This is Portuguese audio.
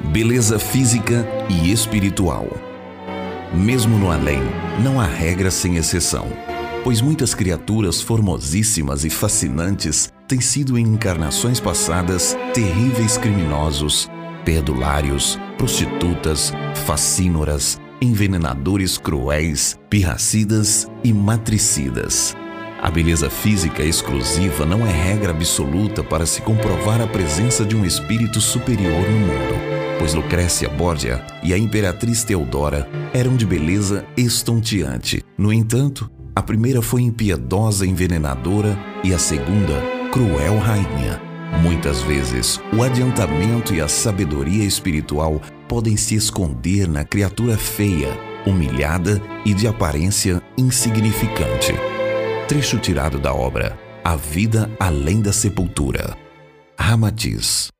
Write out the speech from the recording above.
Beleza física e espiritual. Mesmo no além, não há regra sem exceção, pois muitas criaturas formosíssimas e fascinantes têm sido em encarnações passadas terríveis criminosos, perdulários, prostitutas, facínoras, envenenadores cruéis, pirracidas e matricidas. A beleza física exclusiva não é regra absoluta para se comprovar a presença de um espírito superior no mundo, pois Lucrécia Borgia e a imperatriz Teodora eram de beleza estonteante. No entanto, a primeira foi impiedosa envenenadora e a segunda, cruel rainha. Muitas vezes, o adiantamento e a sabedoria espiritual podem se esconder na criatura feia, humilhada e de aparência insignificante. Trecho tirado da obra A Vida Além da Sepultura. Ramatiz.